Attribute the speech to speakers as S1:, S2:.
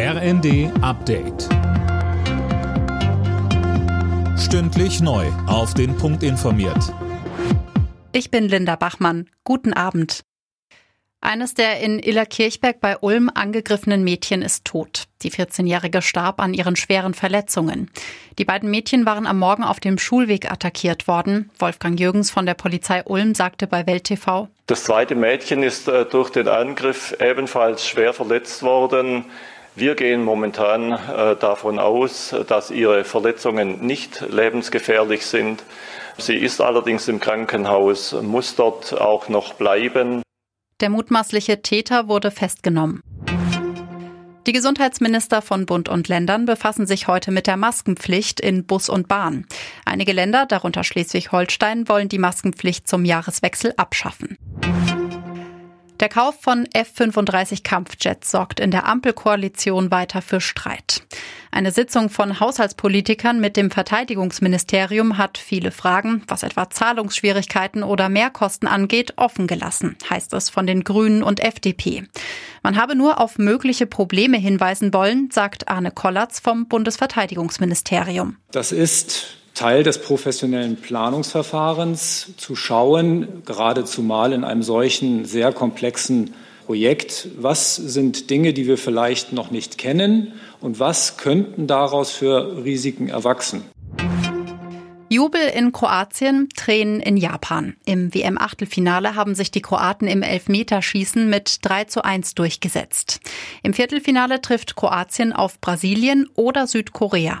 S1: RND Update. Stündlich neu. Auf den Punkt informiert.
S2: Ich bin Linda Bachmann. Guten Abend. Eines der in Illerkirchberg bei Ulm angegriffenen Mädchen ist tot. Die 14-Jährige starb an ihren schweren Verletzungen. Die beiden Mädchen waren am Morgen auf dem Schulweg attackiert worden. Wolfgang Jürgens von der Polizei Ulm sagte bei Welt TV.
S3: Das zweite Mädchen ist äh, durch den Angriff ebenfalls schwer verletzt worden. Wir gehen momentan äh, davon aus, dass ihre Verletzungen nicht lebensgefährlich sind. Sie ist allerdings im Krankenhaus, muss dort auch noch bleiben.
S2: Der mutmaßliche Täter wurde festgenommen. Die Gesundheitsminister von Bund und Ländern befassen sich heute mit der Maskenpflicht in Bus und Bahn. Einige Länder, darunter Schleswig-Holstein, wollen die Maskenpflicht zum Jahreswechsel abschaffen. Der Kauf von F-35 Kampfjets sorgt in der Ampelkoalition weiter für Streit. Eine Sitzung von Haushaltspolitikern mit dem Verteidigungsministerium hat viele Fragen, was etwa Zahlungsschwierigkeiten oder Mehrkosten angeht, offen gelassen, heißt es von den Grünen und FDP. Man habe nur auf mögliche Probleme hinweisen wollen, sagt Arne Kollatz vom Bundesverteidigungsministerium.
S4: Das ist Teil des professionellen Planungsverfahrens zu schauen, gerade zumal in einem solchen sehr komplexen Projekt, was sind Dinge, die wir vielleicht noch nicht kennen und was könnten daraus für Risiken erwachsen.
S2: Jubel in Kroatien, Tränen in Japan. Im WM-Achtelfinale haben sich die Kroaten im Elfmeterschießen mit 3 zu 1 durchgesetzt. Im Viertelfinale trifft Kroatien auf Brasilien oder Südkorea.